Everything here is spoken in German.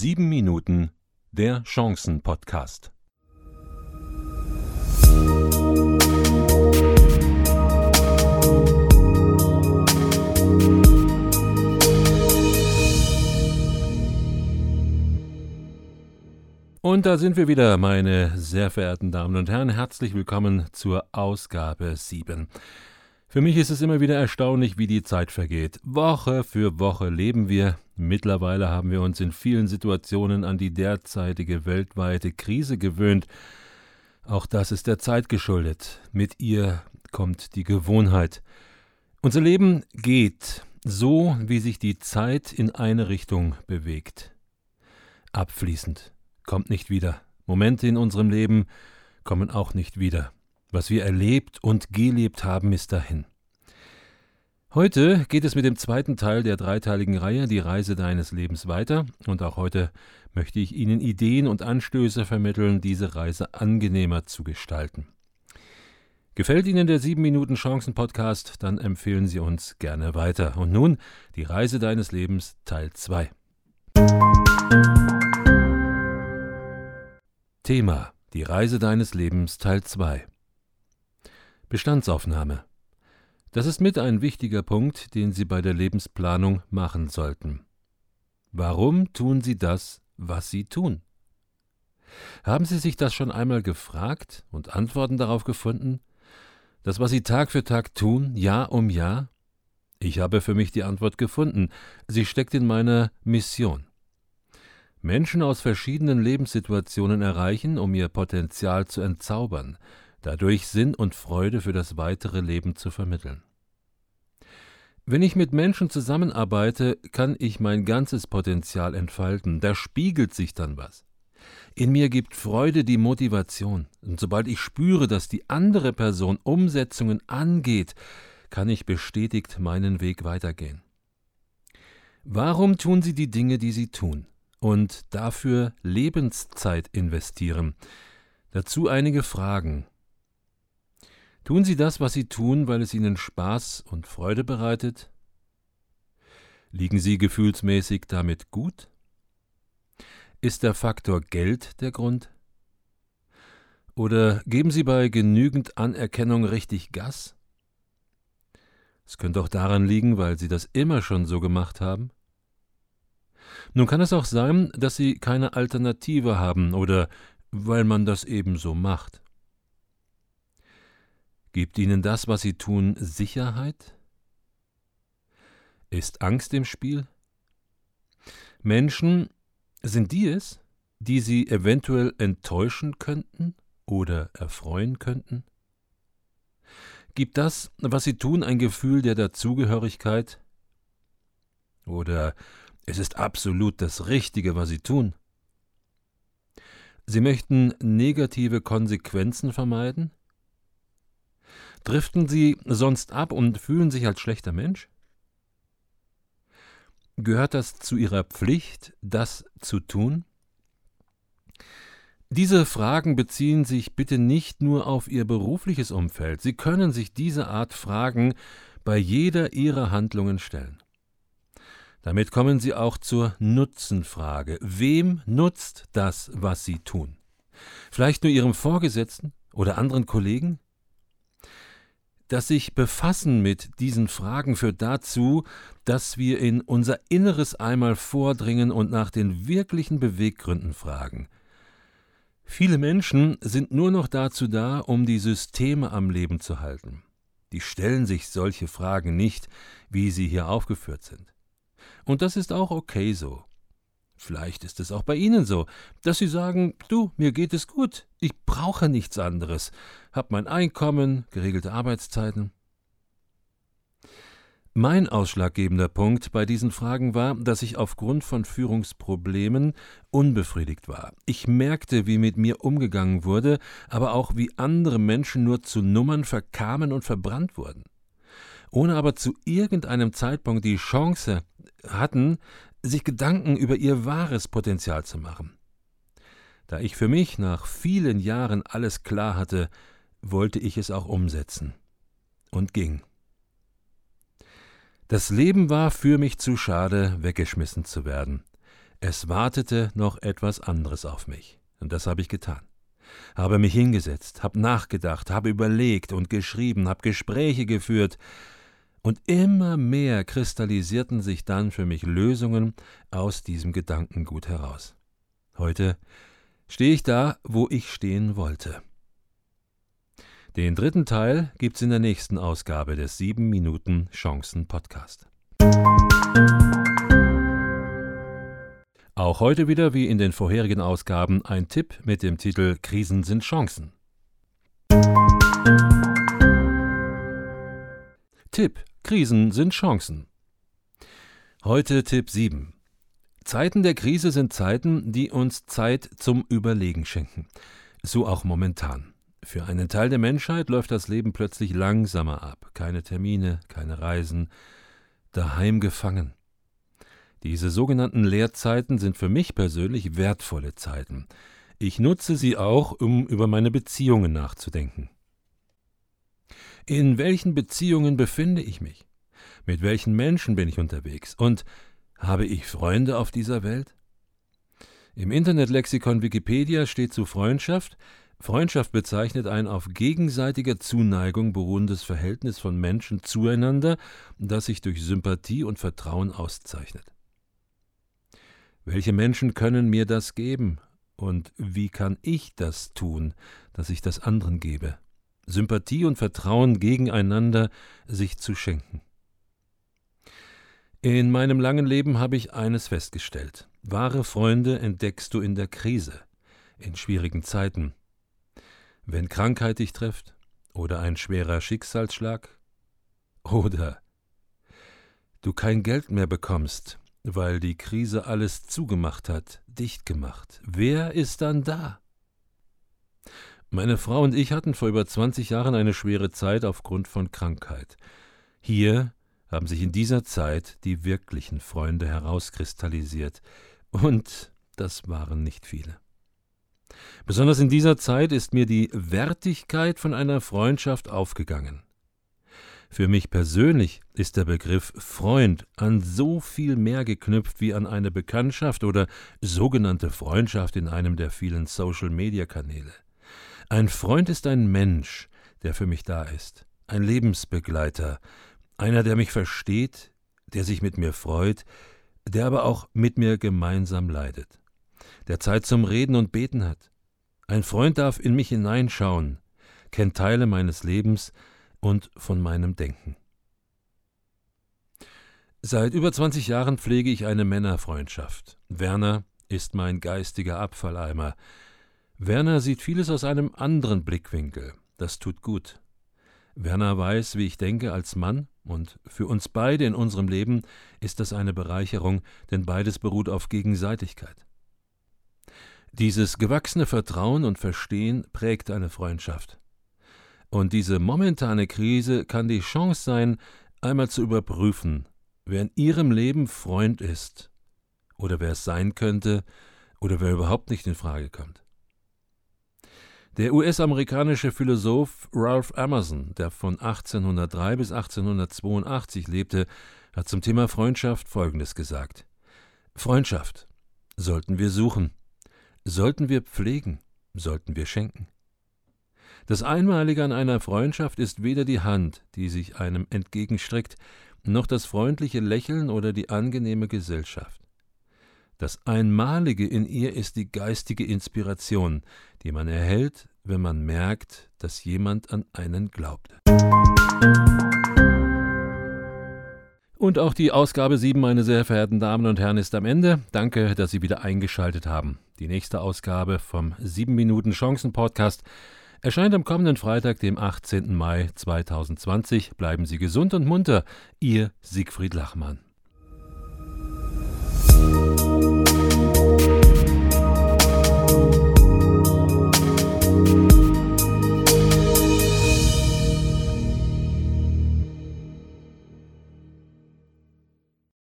Sieben Minuten der Chancen-Podcast. Und da sind wir wieder, meine sehr verehrten Damen und Herren. Herzlich willkommen zur Ausgabe 7. Für mich ist es immer wieder erstaunlich, wie die Zeit vergeht. Woche für Woche leben wir. Mittlerweile haben wir uns in vielen Situationen an die derzeitige weltweite Krise gewöhnt. Auch das ist der Zeit geschuldet. Mit ihr kommt die Gewohnheit. Unser Leben geht so, wie sich die Zeit in eine Richtung bewegt. Abfließend, kommt nicht wieder. Momente in unserem Leben kommen auch nicht wieder. Was wir erlebt und gelebt haben, ist dahin. Heute geht es mit dem zweiten Teil der dreiteiligen Reihe Die Reise deines Lebens weiter und auch heute möchte ich Ihnen Ideen und Anstöße vermitteln, diese Reise angenehmer zu gestalten. Gefällt Ihnen der 7 Minuten Chancen Podcast, dann empfehlen Sie uns gerne weiter. Und nun die Reise deines Lebens Teil 2. Thema Die Reise deines Lebens Teil 2 Bestandsaufnahme. Das ist mit ein wichtiger Punkt, den Sie bei der Lebensplanung machen sollten. Warum tun Sie das, was Sie tun? Haben Sie sich das schon einmal gefragt und Antworten darauf gefunden? Das, was Sie Tag für Tag tun, Jahr um Jahr? Ich habe für mich die Antwort gefunden. Sie steckt in meiner Mission. Menschen aus verschiedenen Lebenssituationen erreichen, um ihr Potenzial zu entzaubern, dadurch Sinn und Freude für das weitere Leben zu vermitteln. Wenn ich mit Menschen zusammenarbeite, kann ich mein ganzes Potenzial entfalten, da spiegelt sich dann was. In mir gibt Freude die Motivation, und sobald ich spüre, dass die andere Person Umsetzungen angeht, kann ich bestätigt meinen Weg weitergehen. Warum tun Sie die Dinge, die Sie tun, und dafür Lebenszeit investieren? Dazu einige Fragen, Tun Sie das, was Sie tun, weil es Ihnen Spaß und Freude bereitet? Liegen Sie gefühlsmäßig damit gut? Ist der Faktor Geld der Grund? Oder geben Sie bei genügend Anerkennung richtig Gas? Es könnte auch daran liegen, weil Sie das immer schon so gemacht haben. Nun kann es auch sein, dass Sie keine Alternative haben oder weil man das eben so macht. Gibt ihnen das, was sie tun, Sicherheit? Ist Angst im Spiel? Menschen, sind die es, die sie eventuell enttäuschen könnten oder erfreuen könnten? Gibt das, was sie tun, ein Gefühl der Dazugehörigkeit? Oder es ist absolut das Richtige, was sie tun? Sie möchten negative Konsequenzen vermeiden? Driften Sie sonst ab und fühlen sich als schlechter Mensch? Gehört das zu Ihrer Pflicht, das zu tun? Diese Fragen beziehen sich bitte nicht nur auf Ihr berufliches Umfeld. Sie können sich diese Art Fragen bei jeder Ihrer Handlungen stellen. Damit kommen Sie auch zur Nutzenfrage. Wem nutzt das, was Sie tun? Vielleicht nur Ihrem Vorgesetzten oder anderen Kollegen? Das sich befassen mit diesen Fragen führt dazu, dass wir in unser Inneres einmal vordringen und nach den wirklichen Beweggründen fragen. Viele Menschen sind nur noch dazu da, um die Systeme am Leben zu halten. Die stellen sich solche Fragen nicht, wie sie hier aufgeführt sind. Und das ist auch okay so. Vielleicht ist es auch bei Ihnen so, dass Sie sagen, du, mir geht es gut, ich brauche nichts anderes, hab mein Einkommen, geregelte Arbeitszeiten. Mein ausschlaggebender Punkt bei diesen Fragen war, dass ich aufgrund von Führungsproblemen unbefriedigt war. Ich merkte, wie mit mir umgegangen wurde, aber auch wie andere Menschen nur zu Nummern verkamen und verbrannt wurden. Ohne aber zu irgendeinem Zeitpunkt die Chance hatten, sich Gedanken über ihr wahres Potenzial zu machen. Da ich für mich nach vielen Jahren alles klar hatte, wollte ich es auch umsetzen. Und ging. Das Leben war für mich zu schade, weggeschmissen zu werden. Es wartete noch etwas anderes auf mich, und das habe ich getan. Habe mich hingesetzt, habe nachgedacht, habe überlegt und geschrieben, habe Gespräche geführt, und immer mehr kristallisierten sich dann für mich Lösungen aus diesem Gedankengut heraus. Heute stehe ich da, wo ich stehen wollte. Den dritten Teil gibt's in der nächsten Ausgabe des 7 Minuten Chancen Podcast. Auch heute wieder wie in den vorherigen Ausgaben ein Tipp mit dem Titel Krisen sind Chancen. Tipp Krisen sind Chancen. Heute Tipp 7. Zeiten der Krise sind Zeiten, die uns Zeit zum Überlegen schenken. So auch momentan. Für einen Teil der Menschheit läuft das Leben plötzlich langsamer ab. Keine Termine, keine Reisen, daheim gefangen. Diese sogenannten Leerzeiten sind für mich persönlich wertvolle Zeiten. Ich nutze sie auch, um über meine Beziehungen nachzudenken. In welchen Beziehungen befinde ich mich? Mit welchen Menschen bin ich unterwegs? Und habe ich Freunde auf dieser Welt? Im Internetlexikon Wikipedia steht zu Freundschaft Freundschaft bezeichnet ein auf gegenseitiger Zuneigung beruhendes Verhältnis von Menschen zueinander, das sich durch Sympathie und Vertrauen auszeichnet. Welche Menschen können mir das geben? Und wie kann ich das tun, dass ich das anderen gebe? Sympathie und Vertrauen gegeneinander sich zu schenken. In meinem langen Leben habe ich eines festgestellt. Wahre Freunde entdeckst du in der Krise, in schwierigen Zeiten, wenn Krankheit dich trifft oder ein schwerer Schicksalsschlag oder du kein Geld mehr bekommst, weil die Krise alles zugemacht hat, dicht gemacht. Wer ist dann da? Meine Frau und ich hatten vor über 20 Jahren eine schwere Zeit aufgrund von Krankheit. Hier haben sich in dieser Zeit die wirklichen Freunde herauskristallisiert, und das waren nicht viele. Besonders in dieser Zeit ist mir die Wertigkeit von einer Freundschaft aufgegangen. Für mich persönlich ist der Begriff Freund an so viel mehr geknüpft wie an eine Bekanntschaft oder sogenannte Freundschaft in einem der vielen Social-Media-Kanäle. Ein Freund ist ein Mensch, der für mich da ist, ein Lebensbegleiter, einer, der mich versteht, der sich mit mir freut, der aber auch mit mir gemeinsam leidet der Zeit zum Reden und Beten hat. Ein Freund darf in mich hineinschauen, kennt Teile meines Lebens und von meinem Denken. Seit über 20 Jahren pflege ich eine Männerfreundschaft. Werner ist mein geistiger Abfalleimer. Werner sieht vieles aus einem anderen Blickwinkel. Das tut gut. Werner weiß, wie ich denke als Mann, und für uns beide in unserem Leben ist das eine Bereicherung, denn beides beruht auf Gegenseitigkeit. Dieses gewachsene Vertrauen und Verstehen prägt eine Freundschaft. Und diese momentane Krise kann die Chance sein, einmal zu überprüfen, wer in Ihrem Leben Freund ist oder wer es sein könnte oder wer überhaupt nicht in Frage kommt. Der US-amerikanische Philosoph Ralph Emerson, der von 1803 bis 1882 lebte, hat zum Thema Freundschaft Folgendes gesagt. Freundschaft sollten wir suchen, sollten wir pflegen, sollten wir schenken. Das Einmalige an einer Freundschaft ist weder die Hand, die sich einem entgegenstreckt, noch das freundliche Lächeln oder die angenehme Gesellschaft. Das Einmalige in ihr ist die geistige Inspiration, die man erhält, wenn man merkt, dass jemand an einen glaubt. Und auch die Ausgabe 7, meine sehr verehrten Damen und Herren, ist am Ende. Danke, dass Sie wieder eingeschaltet haben. Die nächste Ausgabe vom 7 Minuten Chancen Podcast erscheint am kommenden Freitag, dem 18. Mai 2020. Bleiben Sie gesund und munter. Ihr Siegfried Lachmann.